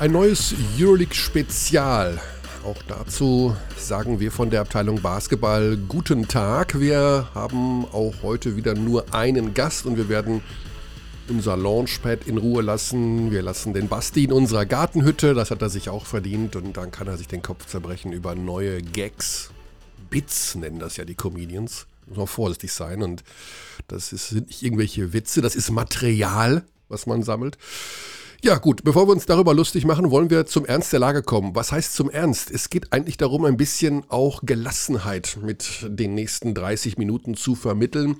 Ein neues Euroleague-Spezial. Auch dazu sagen wir von der Abteilung Basketball guten Tag. Wir haben auch heute wieder nur einen Gast und wir werden unser Launchpad in Ruhe lassen. Wir lassen den Basti in unserer Gartenhütte, das hat er sich auch verdient und dann kann er sich den Kopf zerbrechen über neue Gags. Bits nennen das ja die Comedians. Muss man vorsichtig sein und das sind nicht irgendwelche Witze, das ist Material, was man sammelt. Ja gut, bevor wir uns darüber lustig machen, wollen wir zum Ernst der Lage kommen. Was heißt zum Ernst? Es geht eigentlich darum, ein bisschen auch Gelassenheit mit den nächsten 30 Minuten zu vermitteln.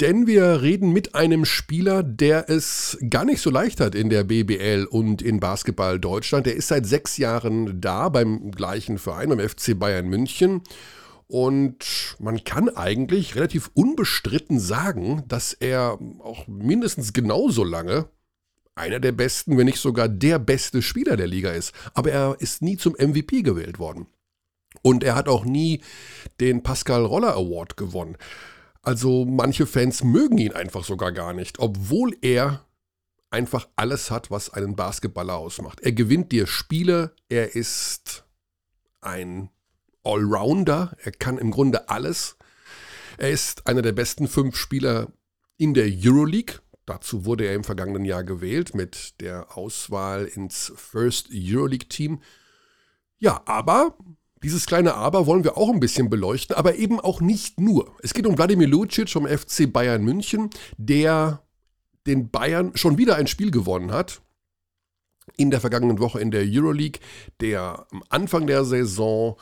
Denn wir reden mit einem Spieler, der es gar nicht so leicht hat in der BBL und in Basketball Deutschland. Der ist seit sechs Jahren da beim gleichen Verein, beim FC Bayern München. Und man kann eigentlich relativ unbestritten sagen, dass er auch mindestens genauso lange einer der besten, wenn nicht sogar der beste Spieler der Liga ist. Aber er ist nie zum MVP gewählt worden. Und er hat auch nie den Pascal Roller Award gewonnen. Also manche Fans mögen ihn einfach sogar gar nicht, obwohl er einfach alles hat, was einen Basketballer ausmacht. Er gewinnt dir Spiele, er ist ein Allrounder, er kann im Grunde alles. Er ist einer der besten fünf Spieler in der Euroleague. Dazu wurde er im vergangenen Jahr gewählt mit der Auswahl ins First Euroleague Team. Ja, aber dieses kleine Aber wollen wir auch ein bisschen beleuchten, aber eben auch nicht nur. Es geht um Wladimir Lucic vom FC Bayern München, der den Bayern schon wieder ein Spiel gewonnen hat. In der vergangenen Woche in der Euroleague, der am Anfang der Saison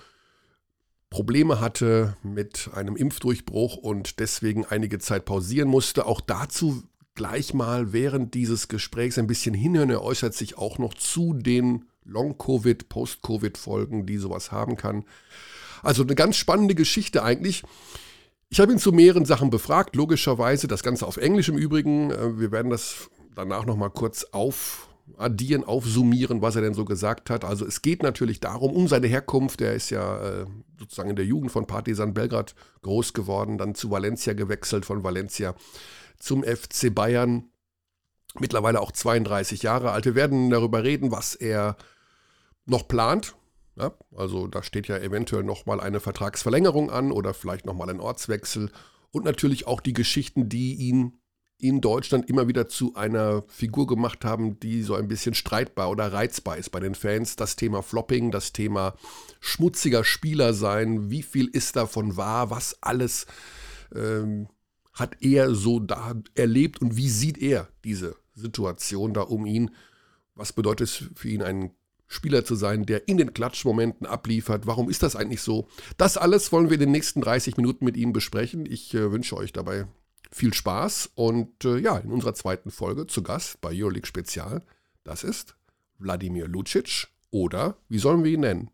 Probleme hatte mit einem Impfdurchbruch und deswegen einige Zeit pausieren musste. Auch dazu gleich mal während dieses Gesprächs ein bisschen hinhören. Er äußert sich auch noch zu den Long-Covid, Post-Covid-Folgen, die sowas haben kann. Also eine ganz spannende Geschichte eigentlich. Ich habe ihn zu mehreren Sachen befragt, logischerweise, das Ganze auf Englisch im Übrigen. Äh, wir werden das danach nochmal kurz aufaddieren, aufsummieren, was er denn so gesagt hat. Also es geht natürlich darum, um seine Herkunft. Er ist ja äh, sozusagen in der Jugend von Partizan Belgrad groß geworden, dann zu Valencia gewechselt, von Valencia zum FC Bayern. Mittlerweile auch 32 Jahre alt. Wir werden darüber reden, was er noch plant. Ja, also da steht ja eventuell nochmal eine Vertragsverlängerung an oder vielleicht nochmal ein Ortswechsel. Und natürlich auch die Geschichten, die ihn in Deutschland immer wieder zu einer Figur gemacht haben, die so ein bisschen streitbar oder reizbar ist bei den Fans. Das Thema Flopping, das Thema schmutziger Spieler sein, wie viel ist davon wahr, was alles ähm, hat er so da erlebt und wie sieht er diese Situation da um ihn? Was bedeutet es für ihn, ein Spieler zu sein, der in den Klatschmomenten abliefert. Warum ist das eigentlich so? Das alles wollen wir in den nächsten 30 Minuten mit Ihnen besprechen. Ich äh, wünsche euch dabei viel Spaß und äh, ja, in unserer zweiten Folge zu Gast bei Euroleague Spezial, das ist Wladimir Lucic oder wie sollen wir ihn nennen?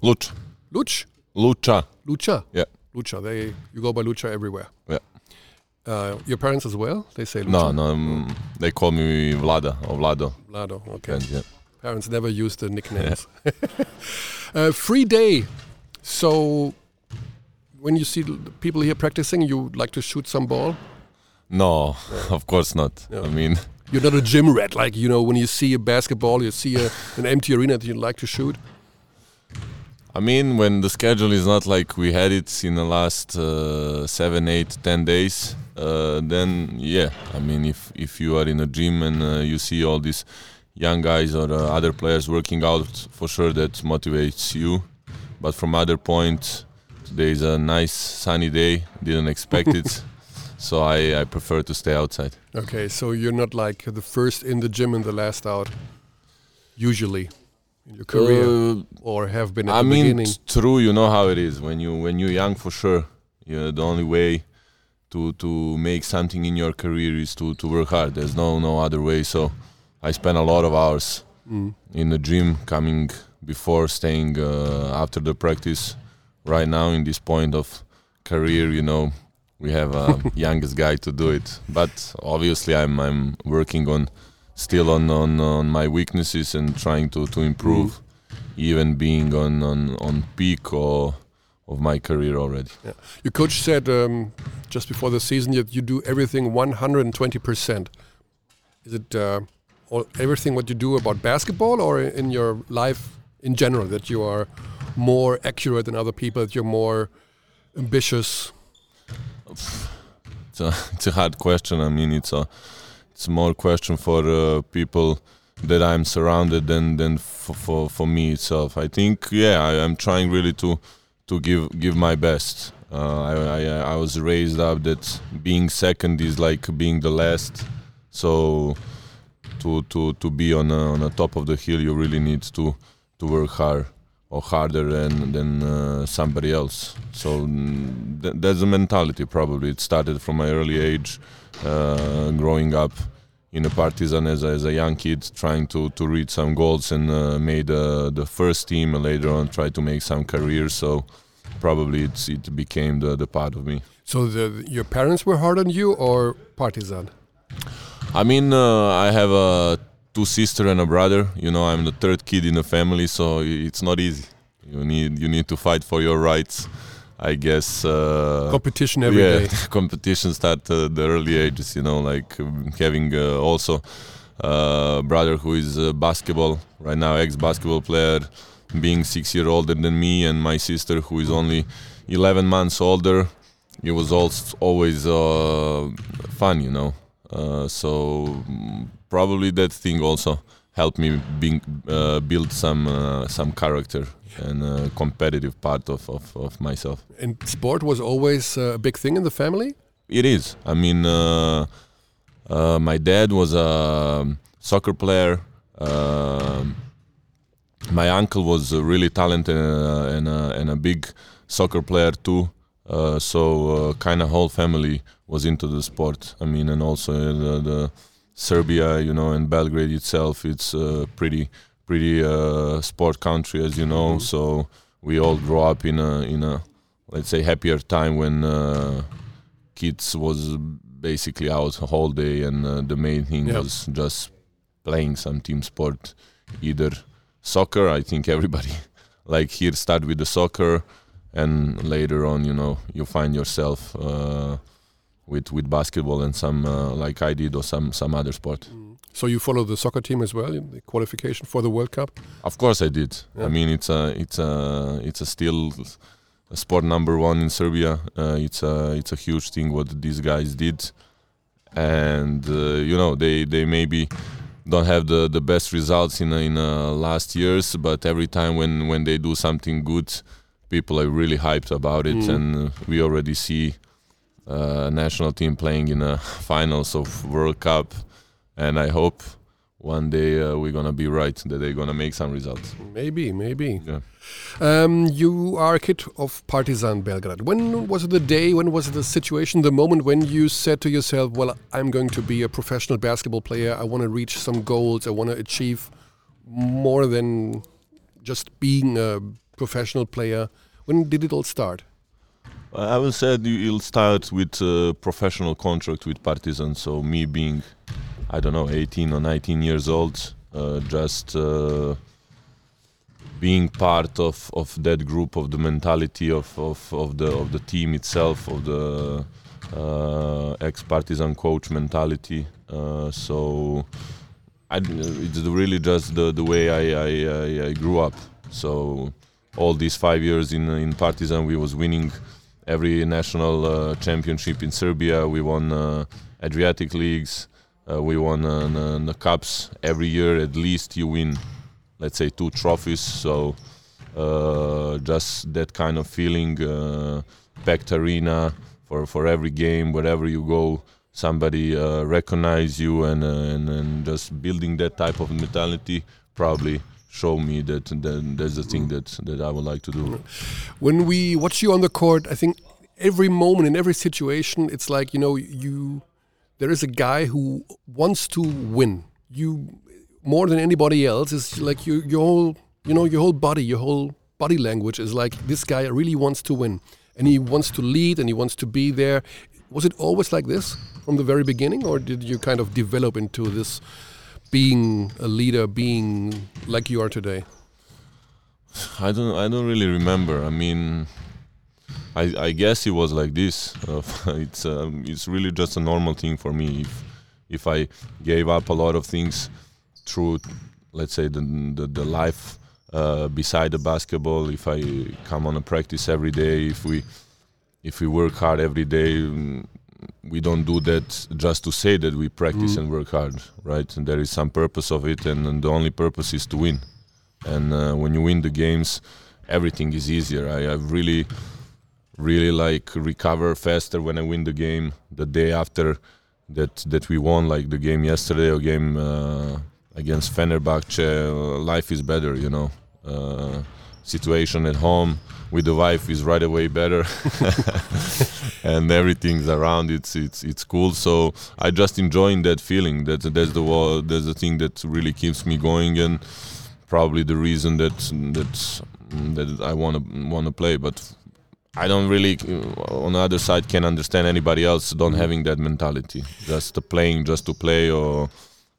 Luch. Luch? Lucha. Lucha? Yeah. Lucha. They, you go by Lucha everywhere. Yeah. Uh, your parents as well? They say Lucha? No, no, um, they call me Vlada or Vlado. Vlado, okay. And, yeah. Parents never use the nicknames. uh, free day. So, when you see people here practicing, you like to shoot some ball? No, of course not. Yeah. I mean, You're not a gym rat, like you know, when you see a basketball, you see a, an empty arena that you like to shoot. I mean, when the schedule is not like we had it in the last uh, seven, eight, ten days, uh, then yeah. I mean, if if you are in a gym and uh, you see all these young guys or uh, other players working out, for sure that motivates you. But from other point, today is a nice sunny day. Didn't expect it, so I, I prefer to stay outside. Okay, so you're not like the first in the gym and the last out, usually in your career, Uh, or have been at I the mean, beginning. it's true. You know how it is when you when you're young. For sure, yeah, the only way to to make something in your career is to to work hard. There's no no other way. So I spend a lot of hours Mm. in the gym, coming before, staying uh, after the practice. Right now, in this point of career, you know, we have a youngest guy to do it. But obviously, I'm I'm working on still on on, on my weaknesses and trying to to improve, even being on on on peak or of my career already. Your coach said um, just before the season that you do everything 120%. Is it uh, all, everything what you do about basketball, or in your life in general that you are more accurate than other people, that you're more ambitious? It's a, it's a hard question. I mean, it's a it's more question for uh, people that I'm surrounded than than for, for, for me itself. I think yeah, I, am trying really to to give give my best. Uh, I, I I was raised up that being second is like being the last. So to to to be on a, on the top of the hill, you really need to to work hard or harder than than uh, somebody else. So mm, th- that's the mentality. Probably it started from my early age, uh, growing up in a Partizan as a, as a young kid, trying to to reach some goals and uh, made uh, the first team. And later on, tried to make some career. So probably it's it became the the part of me. So the, your parents were hard on you, or Partizan? I mean, uh, I have a two sister and a brother. You know, I'm the third kid in the family, so it's not easy. You need you need to fight for your rights. I guess uh, competition every yeah, day. competition start uh, the early ages. You know, like um, having uh, also a uh, brother who is basketball right now, ex basketball player, being six year older than me, and my sister who is only 11 months older. It was also always uh, fun, you know. Uh, so mm, probably that thing also helped me being, uh, build some uh, some character and a competitive part of, of, of, myself. And sport was always a big thing in the family. It is. I mean, uh, uh, my dad was a soccer player. Um, my uncle was really talented and, and a big soccer player too. Uh, so uh, kind of whole family was into the sport. I mean, and also the, the Serbia, you know, and Belgrade itself, it's a pretty pretty uh, sport country, as you know. Mm-hmm. So we all grow up in a in a let's say happier time when uh, kids was basically out a whole day, and uh, the main thing yep. was just playing some team sport, either soccer. I think everybody like here start with the soccer and later on, you know, you find yourself uh, with with basketball and some uh, like I did or some some other sport. Mm. So you follow the soccer team as well in the qualification for the World Cup? Of course, I did. Yeah. I mean, it's a it's a it's a still a sport number one in Serbia. Uh, it's a it's a huge thing what these guys did, and uh, you know they they maybe don't have the the best results in in uh, last years, but every time when when they do something good people are really hyped about it, mm. and we already see uh, national team playing in a finals of World Cup, and I hope one day uh, we're gonna be right that they're gonna make some results. Maybe, maybe. Yeah. Um, you are a kid of Partizan Belgrade. When was the day? When was the situation? The moment when you said to yourself, "Well, I'm going to be a professional basketball player. I want to reach some goals. I want to achieve more than just being a professional player. When did it all start? I will say it'll start with a professional contract with Partizan. So me being, I don't know, 18 or 19 years old, uh, just uh, being part of, of that group, of the mentality of, of, of the of the team itself, of the uh, ex-Partizan coach mentality. Uh, so I, it's really just the, the way I, I, I, I grew up. So all these five years in in Partizan, we was winning every national uh, championship in Serbia. We won uh, Adriatic leagues. Uh, we won the cups every year. At least you win, let's say, two trophies. So just that kind of feeling, packed arena for for every game, wherever you go somebody uh, recognize you and, uh, and and just building that type of mentality probably show me that, that that's the thing that that I would like to do. When we watch you on the court, I think every moment in every situation, it's like you know you there is a guy who wants to win. You more than anybody else is like you, your whole you know your whole body, your whole body language is like this guy really wants to win and he wants to lead and he wants to be there. Was it always like this from the very beginning, or did you kind of develop into this? Being a leader, being like you are today? I don't. I don't really remember. I mean, I, I guess it was like this. Uh, it's um, it's really just a normal thing for me. If if I gave up a lot of things through, let's say, the the, the life uh, beside the basketball. If I come on a practice every day, if we if we work hard every day, we don't do that just to say that we practice Mm. and work hard, right? And there is some purpose of it, and, and the only purpose is to win. And uh, when you win the games, everything is easier. I, I really, really like recover faster when I win the game the day after that that we won, like the game yesterday or game uh, against Fenerbahce. Uh, life is better, you know. Uh, situation at home with the wife is right away better and everything's around it's it's it's cool. So i just enjoying that feeling. That that's the that's the thing that really keeps me going and probably the reason that that that i want to want to play. But i don't really on the other side can understand anybody else don't having that mentality. Just playing just to play or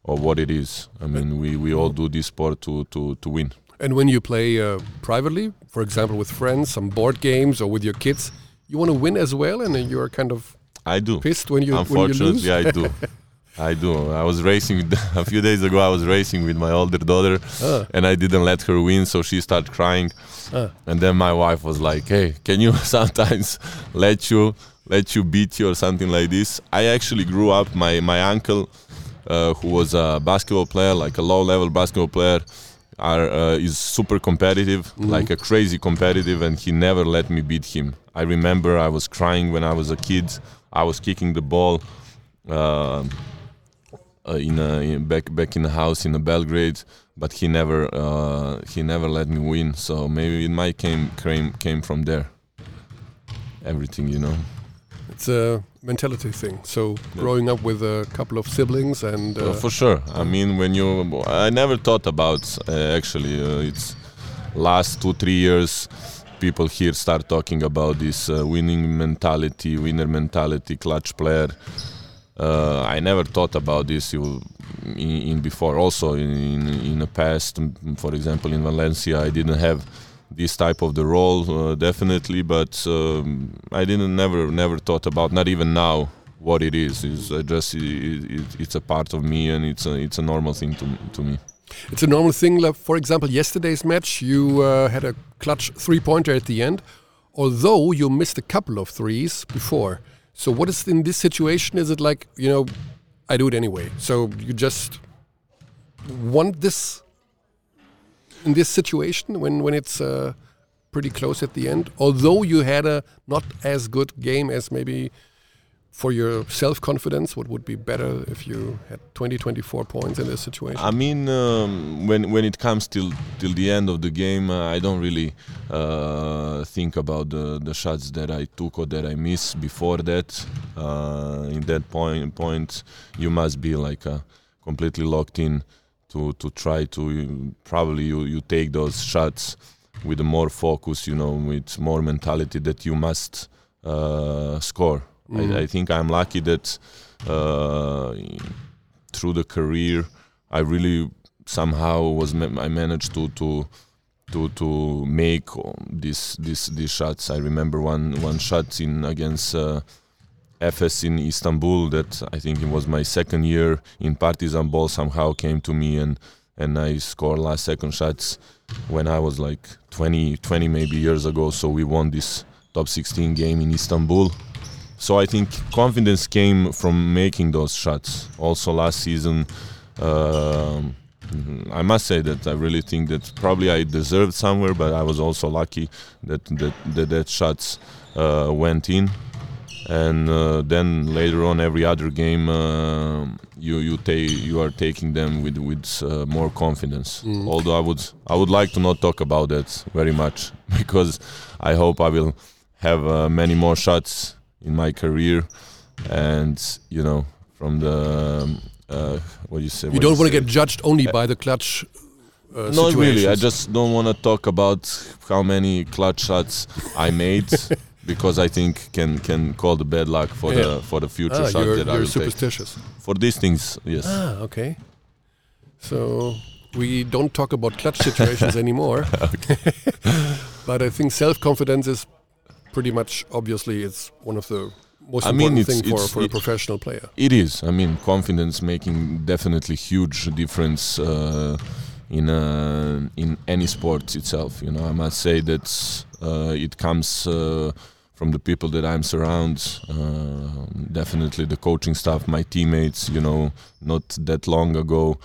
or what it is. I mean we we all do this sport to to to win. And when you play uh, privately, for example, with friends, some board games, or with your kids, you want to win as well, and then you're kind of i do pissed when you when you lose. Unfortunately, I do. I do. I was racing a few days ago. I was racing with my older daughter, Ah. and I didn't let her win, so she started crying. Ah. And then my wife was like, "Hey, can you sometimes let you let you beat you or something like this?" I actually grew up. My my uncle, uh, who was a basketball player, like a low level basketball player, are uh, is super competitive, like a crazy competitive, and he never let me beat him. I remember I was crying when I was a kid. I was kicking the ball uh, uh, in, a, in back back in the house in Belgrade, but he never uh, he never let me win. So maybe it might came came came from there. Everything, you know. It's a mentality thing. So growing up with a couple of siblings and Uh, for sure. I mean, when you, I never thought about uh, actually. Uh, it's last two three years, people here start talking about this uh, winning mentality, winner mentality, clutch player. Uh, I never thought about this you, in, in before. Also, in, in in the past, for example, in Valencia, I didn't have this type of the role uh, definitely, but um, I didn't never never thought about. Not even now what it is. Uh, just it, it, it's a part of me, and it's a it's a normal thing to to me. it's a normal thing. Like, for example, yesterday's match, you uh, had a clutch three-pointer at the end, although you missed a couple of threes before. So what is in this situation? Is it like you know, I do it anyway? So you just want this in this situation when when it's uh, pretty close at the end, although you had a not as good game as maybe for your self confidence. What would be better if you had 20, 24 points in this situation? I mean, um, when when it comes till till the end of the game, uh, I don't really uh, think about the, the shots that I took or that I missed before that. Uh, in that point, point, you must be like uh, completely locked in to to try to probably you you take those shots with more focus, you know, with more mentality that you must uh, score. I, I think I'm lucky that uh, through the career, I really somehow was ma- I managed to to to to make these these these shots. I remember one one shot in against uh, Efes in Istanbul that I think it was my second year in Partizan ball somehow came to me and and I scored last second shots when I was like 20 20 maybe years ago. So we won this top 16 game in Istanbul. So I think confidence came from making those shots. Also last season, um, I must say that I really think that probably I deserved somewhere, but I was also lucky that that that, that shots uh, went in. And uh, then later on, every other game, uh, you you take you are taking them with with uh, more confidence. Although I would I would like to not talk about that very much because I hope I will have uh, many more shots in my career, and you know from the um, uh, what do you say? you don't want to get judged only by the clutch. Uh, Not really. I just don't want to talk about how many clutch shots I made because I think can can call the bad luck for Yeah. the for the future Ah, you're, that I you're will take. superstitious. For these things, yes. Ah, okay. So we don't talk about clutch situations anymore. but I think self confidence is pretty much obviously it's one of the most I important mean, thing it's- for, it's- for a professional player. It is. I mean, confidence making definitely huge difference uh, in uh, in any sport itself. You know, I must say that uh, it comes uh, from the people that I'm surrounded. Uh, definitely the coaching staff, my teammates. You know, not that long ago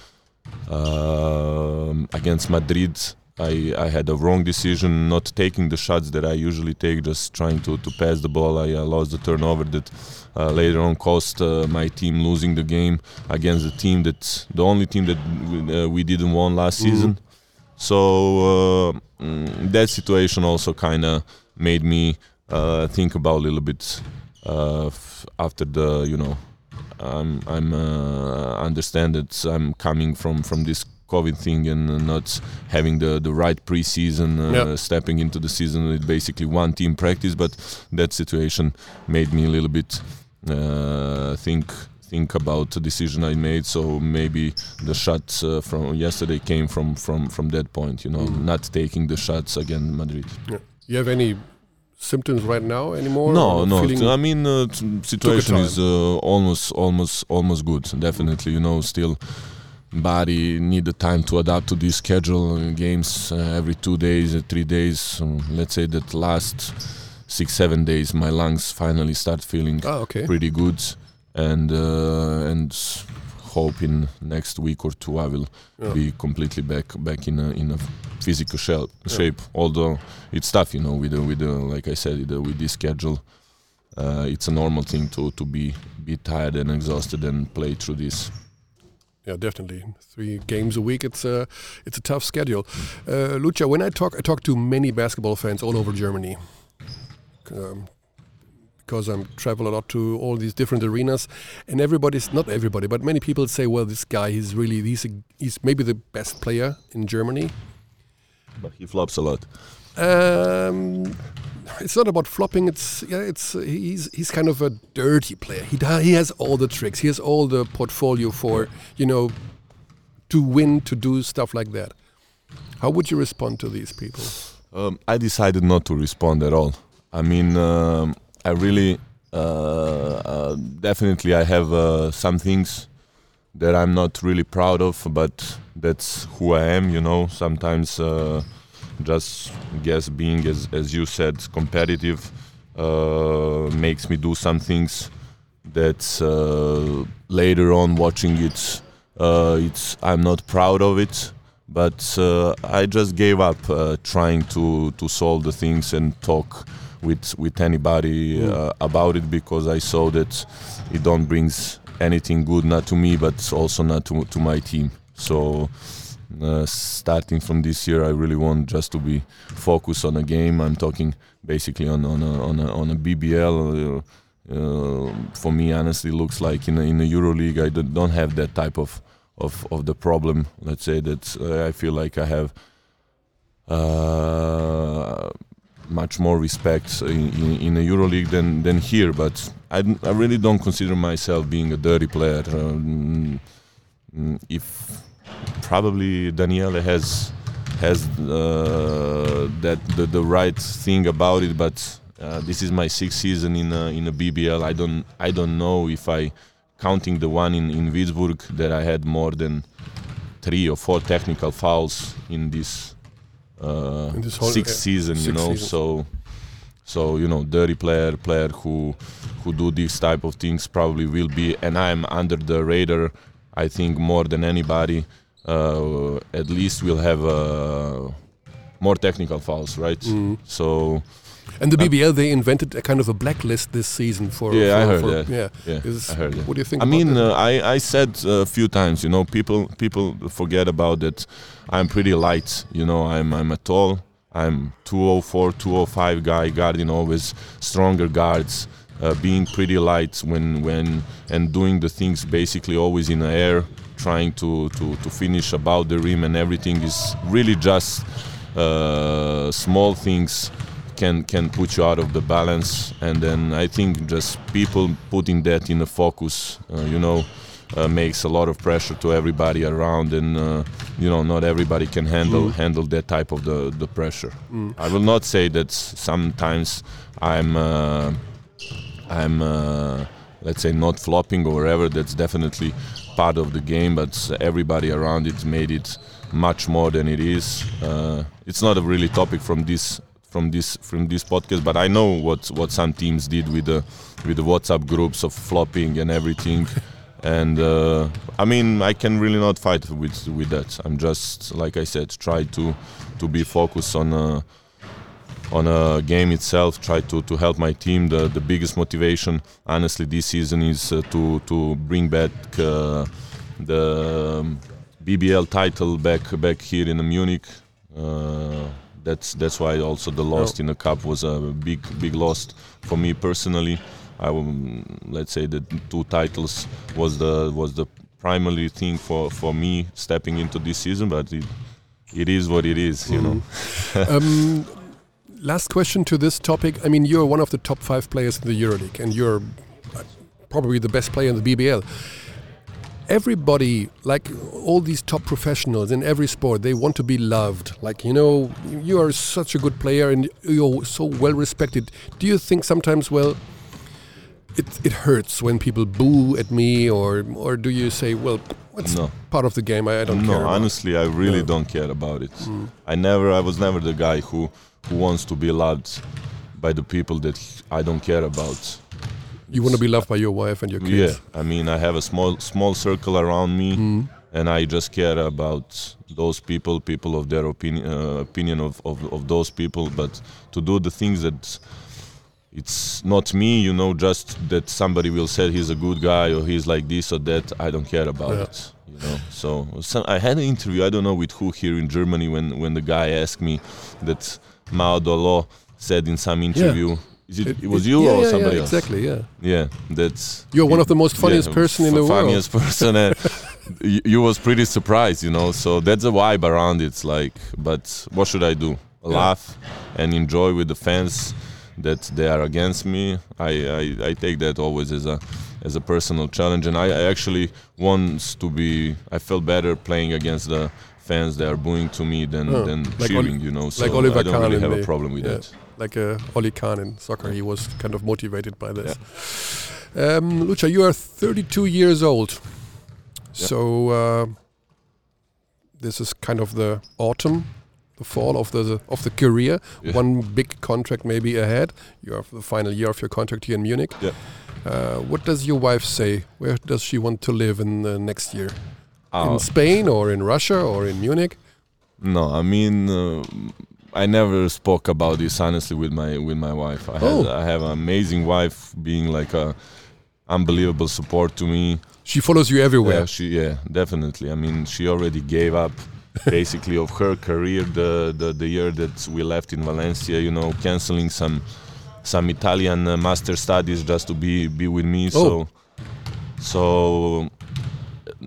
um against Madrid. I, I had a wrong decision not taking the shots that I usually take, just trying to, to pass the ball. I uh, lost the turnover that uh, later on cost uh, my team losing the game against the team that the only team that we, uh, we didn't won last season. So uh, mm, that situation also kind of made me uh, think about a little bit uh, f- after the you know I'm I'm uh, understand that I'm coming from from this COVID thing and not having the the right preseason, uh, Yeah. stepping into the season with basically one team practice. But that situation made me a little bit uh, think think about the decision I made. So maybe the shots uh, from yesterday came from from from that point. You know, not taking the shots against Madrid. You have any symptoms right now anymore? No, no. I mean, uh, t- situation is uh, almost, almost, almost good. Definitely, you know, still body need the time to adapt to this schedule. uh, Games uh, every two days, uh, three days. Um, let's say that last six, seven days, my lungs finally start feeling ah, okay. pretty good, and uh, and hope in next week or two I will Yeah. be completely back back in a in a physical shell, shape. Although it's tough, you know, with the, with the, like I said, with, this schedule, uh, it's a normal thing to to be be tired and exhausted and play through this. Yeah, definitely. Three games a week. It's a it's a tough schedule. Uh, Lucha, when I talk, I talk to many basketball fans all over Germany. Um, because I travel a lot to all these different arenas, and everybody's not everybody, but many people say, "Well, this guy, he's really he's a, he's maybe the best player in Germany." But he flops a lot. Um, it's not about flopping. It's yeah. It's he's he's kind of a dirty player. He he has all the tricks. He has all the portfolio for you know to win to do stuff like that. How would you respond to these people? Um, I decided not to respond at all. I mean, um, I really, uh, uh, definitely, I have uh, some things that I'm not really proud of, but that's who I am. You know, sometimes just guess being, as as you said, competitive makes me do some things that uh, later on watching it, uh, it's I'm not proud of it but uh, I just gave up trying to to solve the things and talk with with anybody uh, about it because I saw that it don't brings anything good not to me but also not to to my team. So uh, starting from this year, I really want just to be focused on a game. I'm talking basically on on a on a, on a BBL. Uh, uh, for me, honestly, looks like in a, in the EuroLeague, I don't don't have that type of of, of the problem. Let's say that uh, I feel like I have uh, much more respect in, in, in the EuroLeague than, than here. But I really don't consider myself being a dirty player. Um, mm, if probably Daniele has has uh, that the, the right thing about it, but uh, this is my sixth season in a, in a BBL. I don't I don't know if I counting the one in in Würzburg that I had more than three or four technical fouls in this, uh, In this whole- sixth season. you know, season. so so you know, dirty player, player who who do these type of things probably will be, and I'm under the radar. I think more than anybody. Uh, at least we'll have uh, more technical fouls, right? Mm. So And the BBL, they invented a kind of a blacklist this season for. Yeah, I heard for- that. Yeah, yeah, Is- I heard that. What do you think? I mean, uh, I I said a few times, you know, people people forget about that. I'm pretty light, you know. I'm I'm a tall. I'm 204, 205 guy, guarding always stronger guards, uh, being pretty light when when and doing the things basically always in the air, trying to to to finish about the rim and everything is really just uh, small things can can put you out of the balance and then i think just people putting that in the focus uh, you know uh, makes a lot of pressure to everybody around and uh, you know not everybody can handle handle that type of the the pressure i will not say that sometimes i'm uh, I'm uh, let's say not flopping or whatever. That's definitely part of the game, but everybody around it made it much more than it is. Uh, it's not a really topic from this from this from this podcast, but I know what what some teams did with the with the WhatsApp groups of flopping and everything. and uh, I mean, I can really not fight with with that. I'm just like I said, try to to be focused on. Uh, on a game itself, try to, to help my team. The, the biggest motivation, honestly, this season is uh, to to bring back uh, the um, BBL title back back here in Munich. Uh, that's that's why also the loss in the cup was a big big loss for me personally. I let's say the two titles was the was the primary thing for for me stepping into this season, but it it is what it is, you mm. know. Mm-hmm. um, last question to this topic. I mean, you're one of the top five players in the EuroLeague, and you're probably the best player in the BBL everybody, like all these top professionals in every sport, they want to be loved. Like, you know, you are such a good player and you're so well respected. Do you think sometimes, well, it, it hurts when people boo at me, or or do you say, well, it's no. part of the game. I, I don't no, care. No, honestly, I really no. don't care about it. Mm. I never, I was never the guy who who wants to be loved by the people that I don't care about. You want to be loved by your wife and your kids. Yeah, I mean, I have a small small circle around me, mm. and I just care about those people, people of their opinion, uh, opinion of, of, of those people. But to do the things that it's not me, you know, just that somebody will say he's a good guy or he's like this or that. I don't care about yeah. it. You know, so, so I had an interview. I don't know with who here in Germany when when the guy asked me that Maodo Lo said in some interview. Yeah it, it, it was you yeah, or yeah, somebody yeah, else? Exactly. Yeah. Yeah, that's. You're one of the most funniest person in the world. Funniest person, and you, was pretty surprised, you know. So that's the vibe around it. It's like, but what should I do? Laugh and enjoy with the fans that they are against me. I, I, I take that always as a as a personal challenge, and I, I actually want to be. I felt better playing against the fans that are booing to me than, oh, than like cheering, you know. So like Oliver I don't really have a problem with yeah. that like a Oli Kahn in soccer. He was kind of motivated by this. Yeah. Um, Lucha, you are 32 years old. Yeah. So uh, this is kind of the autumn, the fall of the of the career. Yeah. One big contract maybe ahead. You have the final year of your contract here in Munich. Yeah. Uh, what does your wife say? Where does she want to live in the next year? in Spain or in Russia or in Munich? No, I mean uh, I never spoke about this honestly with my with my wife. I, oh. I have an amazing wife, being like a unbelievable support to me. She follows you everywhere. Yeah, she yeah definitely. I mean, she already gave up basically of her career the, the the year that we left in Valencia. You know, canceling some some Italian uh, master studies just to be be with me. Oh. So so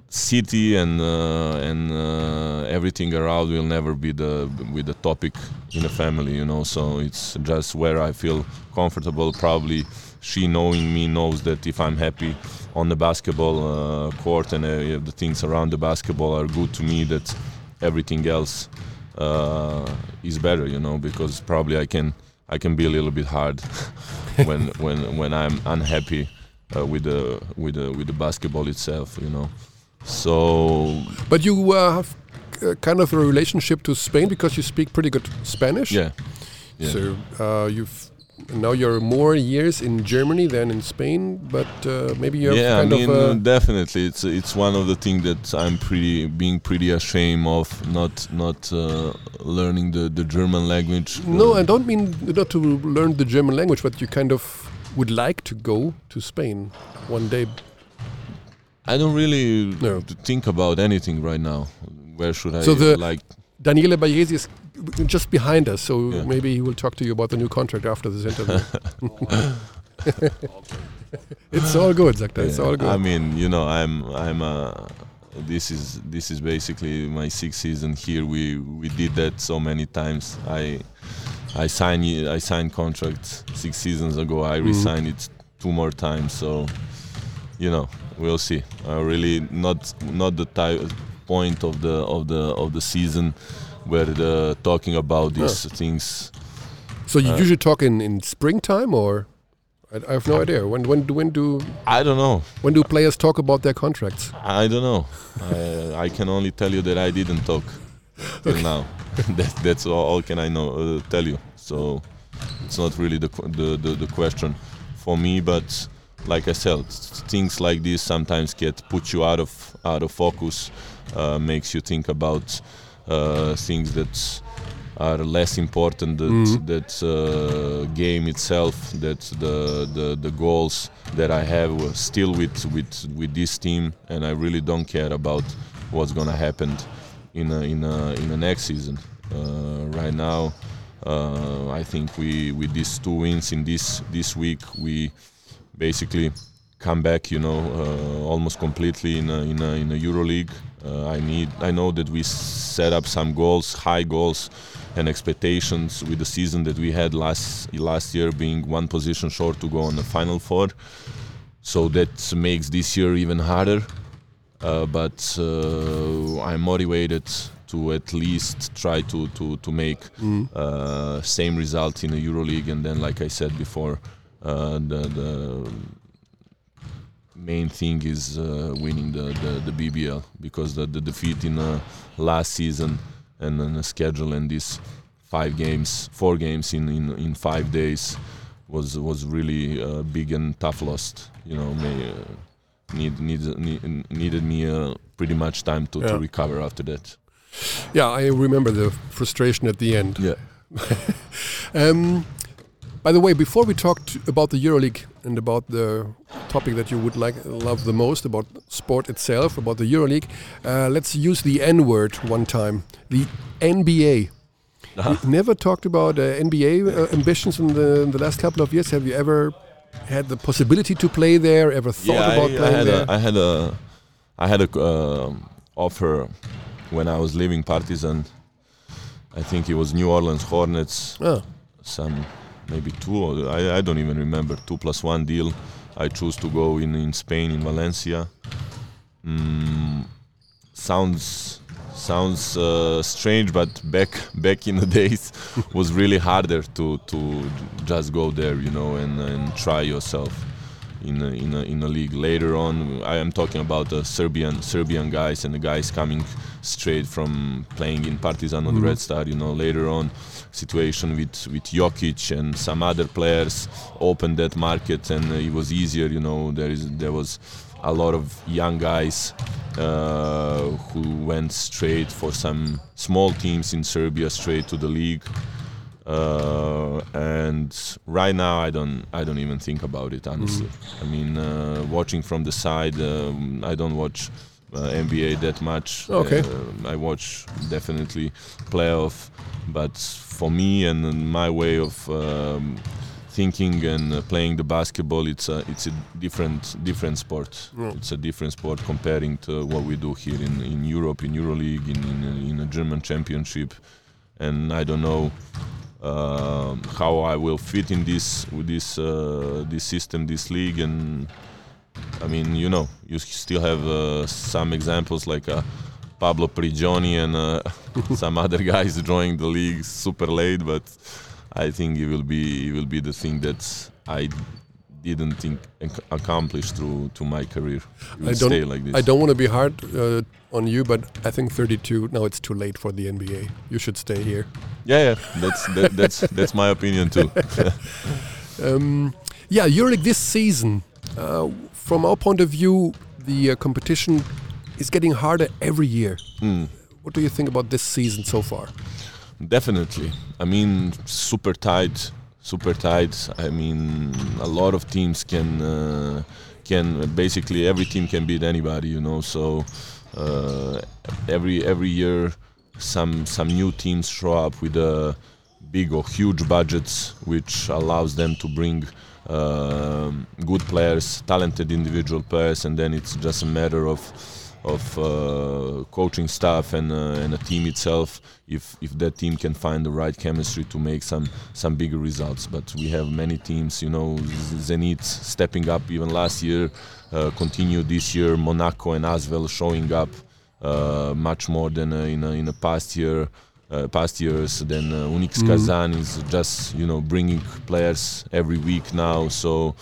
city and uh, and uh, everything around will never be the with the topic in a family you know? So it's just where i feel comfortable. Probably she knowing me knows that if i'm happy on the basketball uh, court and uh, the things around the basketball are good to me that everything else uh, is better you know? Because probably i can i can be a little bit hard when when when i'm unhappy uh, with the with the with the basketball itself you know so, but you uh, have uh, kind of a relationship to Spain because you speak pretty good Spanish. Yeah. yeah. So uh, you've now you're more years in Germany than in Spain, but uh, maybe you have yeah, kind I mean, of definitely. It's it's one of the things that I'm pretty being pretty ashamed of not not uh, learning the the German language. No, I don't mean not to learn the German language, but you kind of would like to go to Spain one day I don't really no. think about anything right now. Where should I so the like? Daniele Baiesi is just behind us, so yeah. maybe he will talk to you about the new contract after this interview. it's all good, Zakta. Yeah. It's all good. I mean, you know, I'm I'm uh, this is this is basically my sixth season here. We we did that so many times. I I signed I signed contracts six seasons ago. I mm-hmm. re-signed it two more times. So you know, we'll see. Uh, really, not not the type point of the of the of the season where the talking about these things. So you uh, usually talk in in springtime or? I, I have no idea. When when do when do I don't know. when do players talk about their contracts? I don't know. I, I can only tell you that I didn't talk till now. that, that's all, all can I know uh, tell you. So it's not really the, the, the the question for me. But like I said, things like this sometimes get put you out of out of focus, uh, makes you think about uh, things that are less important that Mhm. that uh, game itself that the, the the goals that I have still with with with this team and I really don't care about what's gonna happen in a, in a, in the next season uh, right now uh, I think we with these two wins in this this week we basically come back you know uh, almost completely in a, in a, in a EuroLeague. Uh, I need I know that we set up some goals high goals and expectations with the season that we had last last year being one position short to go on the final four. So that makes this year even harder. Uh, but uh, I'm motivated to at least try to to, to make Mm. uh, same result in the EuroLeague. And then like I said before uh, the, the main thing is uh, winning the, the, the BBL because the, the defeat in uh, last season and then the schedule and these five games four games in, in, in five days was was really a big and tough loss you know may, uh, need, need, need, needed me uh, pretty much time to, Yeah. to recover after that Yeah, I remember the frustration at the end. yeah Um, by the way, before we talked about the EuroLeague and about the topic that you would like love the most about sport itself, about the EuroLeague, uh, let's use the N word one time. The NBA. Uh-huh. You never talked about uh, NBA uh, ambitions in the, in the last couple of years. Have you ever had the possibility to play there? Ever thought yeah, about I, I playing had there? a, I had a I had a um offer when I was leaving Partizan. I think it was New Orleans Hornets. Ah, Some maybe two. I, I don't even remember. Two plus one deal. I chose to go in in Spain in Valencia. Mm, sounds sounds uh, strange, but back back in the days was really harder to to just go there, you know, and, and try yourself in a, in a, in a league. Later on, I am talking about the Serbian Serbian guys and the guys coming straight from playing in Partizan or the Mhm. Red Star. You know, later on, situation with with Jokic and some other players opened that market, and uh, it was easier. You know, there is there was a lot of young guys uh, who went straight for some small teams in Serbia straight to the league. Uh, and right now, I don't, I don't even think about it. Honestly, I mean, uh, watching from the side, um, I don't watch uh, NBA that much. Okay. Uh, I watch definitely playoff, but for me and my way of um, thinking and uh, playing the basketball, it's a, it's a different, different sport. Mm. It's a different sport comparing to what we do here in, in Europe, in EuroLeague, in in, in a German Championship, and I don't know um, how I will fit in this with this uh, this system, this league, and I mean, you know, you still have uh, some examples like uh, Pablo Prigioni and uh, some other guys joining the league super late, but I think it will be it will be the thing that I didn't think ac- accomplish through to my career. I don't- stay like this. I don't want to be hard uh, on you, but I think 32. Now it's too late for the NBA. You should stay here. Yeah, yeah, that's that, that's that's my opinion too. Um, yeah, EuroLeague this season, uh, from our point of view, the uh, competition is getting harder every year. Mm. What do you think about this season so far? Definitely. I mean, super tight, super tight. I mean, a lot of teams can uh, can basically every team can beat anybody, you know. So uh, every every year, some some new teams show up with a big or huge budgets, which allows them to bring um, good players, talented individual players, and then it's just a matter of of uh, coaching staff and, uh, and a team itself if if that team can find the right chemistry to make some some bigger results but we have many teams you know Zenit stepping up even last year uh, continue this year Monaco and Asvel showing up uh, much more than uh, in a, in a past year uh, past years. Then uh, UNICS Kazan is just you know bringing players every week now. So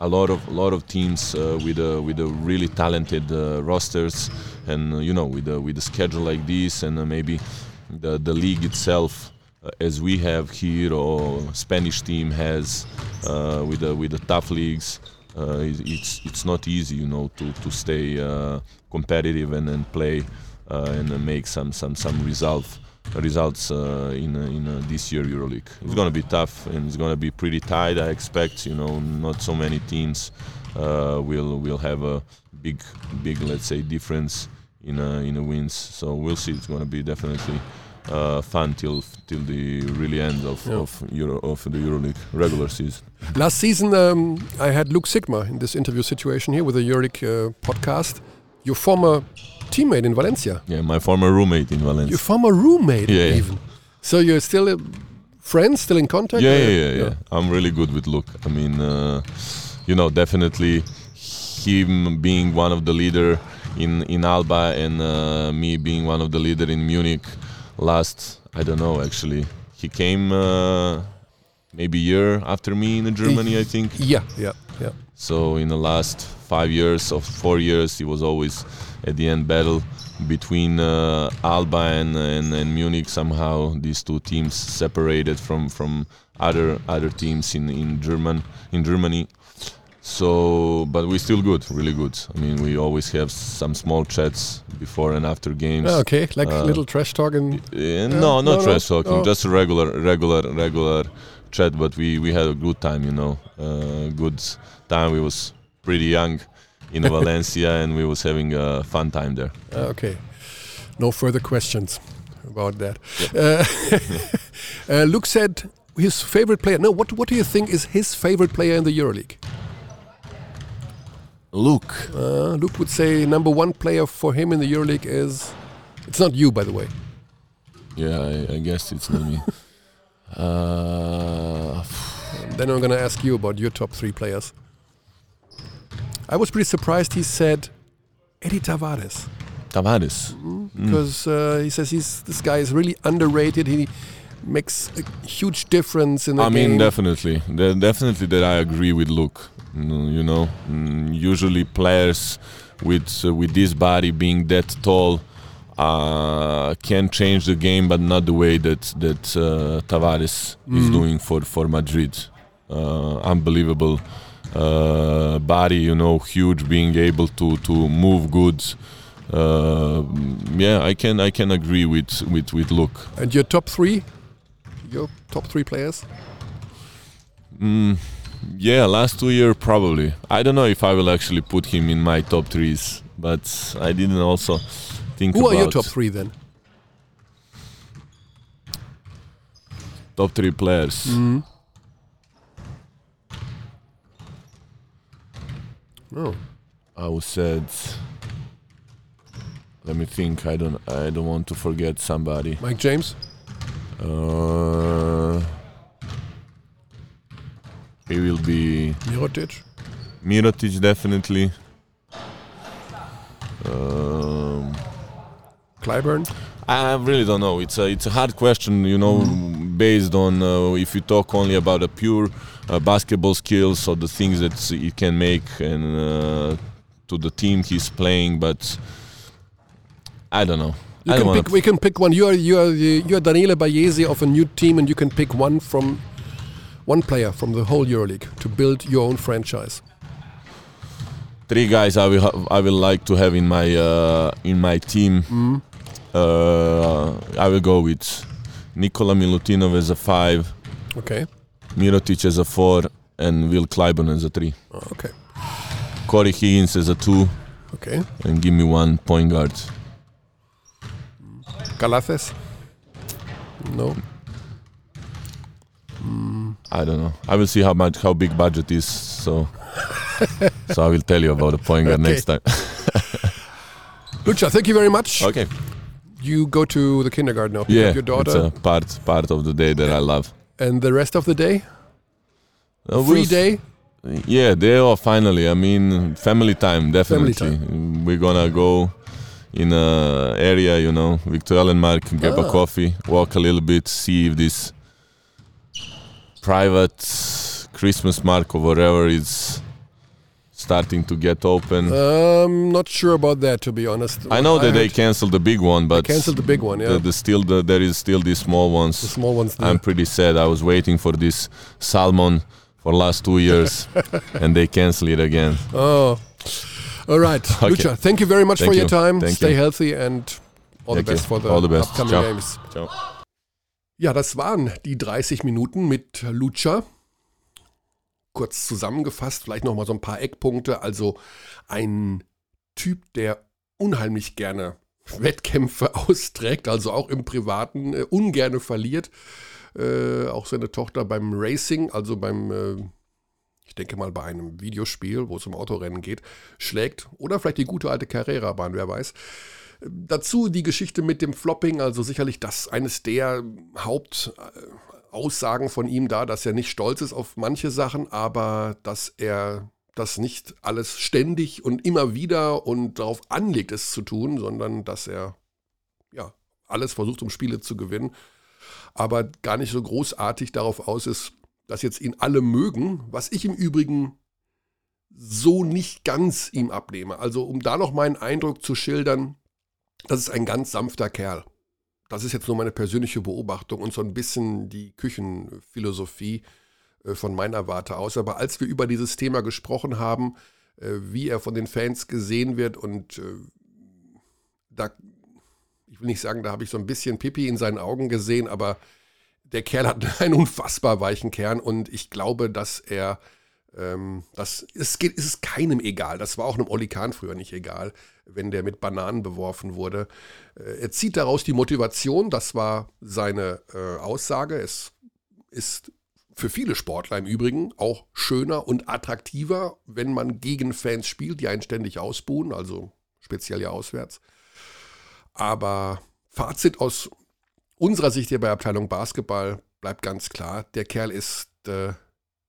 a lot of a lot of teams uh, with a with a really talented uh, rosters, and uh, you know with a with a schedule like this, and uh, maybe the the league itself. uh, As we have here, or Spanish team has, uh, with the with the tough leagues, uh, it's- it's not easy, you know, to to stay uh, competitive and then play uh, and uh, make some some some result results uh, in uh, in uh, this year EuroLeague. It's gonna be tough and it's gonna be pretty tight. I expect, you know, not so many teams uh, will will have a big big let's say difference in uh, in the wins. So we'll see. It's gonna be definitely. Uh, fun till till the really end of Yeah. of Euro of the EuroLeague regular season. Last season, um, I had Luke Sikma in this interview situation here with the Euroleague uh, podcast. Your former teammate in Valencia, Yeah, my former roommate in Valencia. your former roommate, Yeah, yeah. even. So you're still uh, friends, still in contact? Yeah, yeah, yeah, yeah. I'm really good with Luke. I mean, uh, you know, definitely him being one of the leader in in Alba and uh, me being one of the leader in Munich. Last, I don't know actually. He came uh, maybe a year after me in Germany, I think. Yeah, yeah, yeah. So in the last five years or four years, he was always at the end battle between uh, Alba and, and and Munich. Somehow these two teams separated from from other other teams in in German in Germany. So, but we're still good, really good. I mean, we always have some small chats before and after games. Ah, okay, like Uh, little trash talking. Uh, no, no, not no, trash talking, no. just a regular, regular, regular chat. But we we had a good time, you know, uh, good time. We was pretty young in Valencia, and we was having a fun time there. Uh, okay. No further questions about that. Uh, uh, Luke said his favorite player. No, what what do you think is his favorite player in the EuroLeague? Luke, Uh, Luke would say number one player for him in the EuroLeague is. It's not you, by the way. yeah, I, I guess it's not me. Uh, Then I'm going to ask you about your top three players. I was pretty surprised he said Edy Tavares Tavares. because uh, he says he's this guy is really underrated. He makes a huge difference in the game. I game. mean, definitely, De- definitely that I agree with Luke. Mm, You know, mm, usually players with uh, with this body being that tall uh, can change the game, but not the way that that uh, Tavares is Mhm. doing for for Madrid. Uh, unbelievable uh, body, you know, huge, being able to to move goods. Uh, yeah, I can I can agree with with with Luke. and your top three, your top three players. Mm, yeah, last two year probably. I don't know if I will actually put him in my top threes, but I didn't also think Who are your top three then? top three players. Mm. Oh, I said. Let me think. I don't. I don't want to forget somebody. Mike James. Uh, he will be Mirotic. Mirotic definitely. Um, Clyburn. I really don't know. It's a it's a hard question, you know, based on uh, if you talk only about a pure uh, basketball skills or the things that he can make and uh, to the team he's playing. But I don't know. You I can pick. We can pick one. You are you are the- you are Daniele Baiesi of a new team, and you can pick one from one player from the whole EuroLeague to build your own franchise. three guys I will ha- I will like to have in my uh, in my team. Mm. Uh, I will go with Nikola Milutinov as a five, Okay. Mirotic as a four, and Will Clyburn as a three. Okay. Cory Higgins as a two, Okay. and give me one point guard. Calathes. No. I don't know. I will see how much how big budget is. So so I will tell you about the point guard Okay. next time. Lucha, thank you very much. okay. You go to the kindergarten now. Yeah. your daughter, It's a part part of the day that I love. and the rest of the day, Uh, free we'll day. Yeah, they are finally. I mean, family time definitely. We're gonna go in a area, you know, Viktualienmarkt, grab Ah. a coffee, walk a little bit, see if this private Christmas mark or whatever is starting to get open. I'm not sure about that, to be honest. I know that they canceled the big one, but canceled the big one, yeah. the, the still the, there is still these small ones. the small ones. I'm pretty sad. I was waiting for this salmon for last two years, and they cancel it again. Oh, all right, Okay. Lucha. Thank you very much Thank for your time. Thank Stay you. healthy and all Thank the best you. for the All the best. upcoming Ciao. games. Ciao. Ja, das waren die 30 Minuten mit Lucha. Kurz zusammengefasst, vielleicht noch mal so ein paar Eckpunkte. Also ein Typ, der unheimlich gerne Wettkämpfe austrägt, also auch im Privaten äh, ungerne verliert. Äh, auch seine Tochter beim Racing, also beim, äh, ich denke mal bei einem Videospiel, wo es um Autorennen geht, schlägt. Oder vielleicht die gute alte Carrera-Bahn, wer weiß. Dazu die Geschichte mit dem Flopping, also sicherlich das eines der Hauptaussagen von ihm da, dass er nicht stolz ist auf manche Sachen, aber dass er das nicht alles ständig und immer wieder und darauf anlegt, es zu tun, sondern dass er ja alles versucht, um Spiele zu gewinnen, aber gar nicht so großartig darauf aus ist, dass jetzt ihn alle mögen, was ich im Übrigen so nicht ganz ihm abnehme. Also um da noch meinen Eindruck zu schildern, das ist ein ganz sanfter Kerl. Das ist jetzt nur meine persönliche Beobachtung und so ein bisschen die Küchenphilosophie äh, von meiner Warte aus. Aber als wir über dieses Thema gesprochen haben, äh, wie er von den Fans gesehen wird und äh, da, ich will nicht sagen, da habe ich so ein bisschen Pipi in seinen Augen gesehen, aber der Kerl hat einen unfassbar weichen Kern und ich glaube, dass er ähm, das, es, geht, es ist keinem egal. Das war auch einem Olli Kahn früher nicht egal, wenn der mit Bananen beworfen wurde. Äh, er zieht daraus die Motivation, das war seine äh, Aussage. Es ist für viele Sportler im Übrigen auch schöner und attraktiver, wenn man gegen Fans spielt, die einen ständig ausbuhen, also speziell ja auswärts. Aber Fazit aus unserer Sicht hier bei Abteilung Basketball bleibt ganz klar, der Kerl ist äh,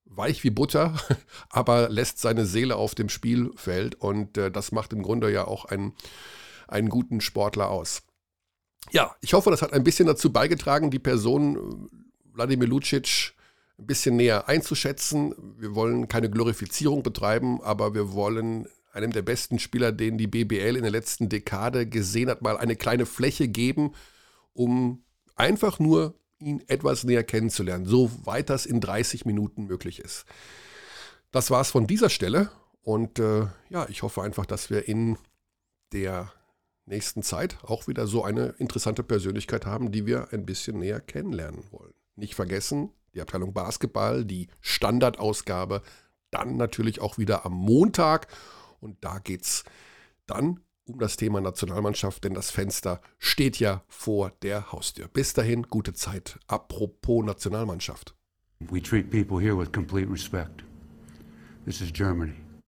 weich wie Butter, aber lässt seine Seele auf dem Spielfeld und äh, das macht im Grunde ja auch einen, einen guten Sportler aus. Ja, ich hoffe, das hat ein bisschen dazu beigetragen, die Person äh, Wladimir Lucic ein bisschen näher einzuschätzen. Wir wollen keine Glorifizierung betreiben, aber wir wollen einem der besten Spieler, den die BBL in der letzten Dekade gesehen hat, mal eine kleine Fläche geben, um einfach nur ihn etwas näher kennenzulernen, soweit das in 30 Minuten möglich ist. Das war's von dieser Stelle und äh, ja, ich hoffe einfach, dass wir in der nächsten Zeit auch wieder so eine interessante Persönlichkeit haben, die wir ein bisschen näher kennenlernen wollen. Nicht vergessen, die Abteilung Basketball, die Standardausgabe, dann natürlich auch wieder am Montag und da geht's dann um das Thema Nationalmannschaft, denn das Fenster steht ja vor der Haustür. Bis dahin, gute Zeit. Apropos Nationalmannschaft. We treat people here with complete respect. This is Germany.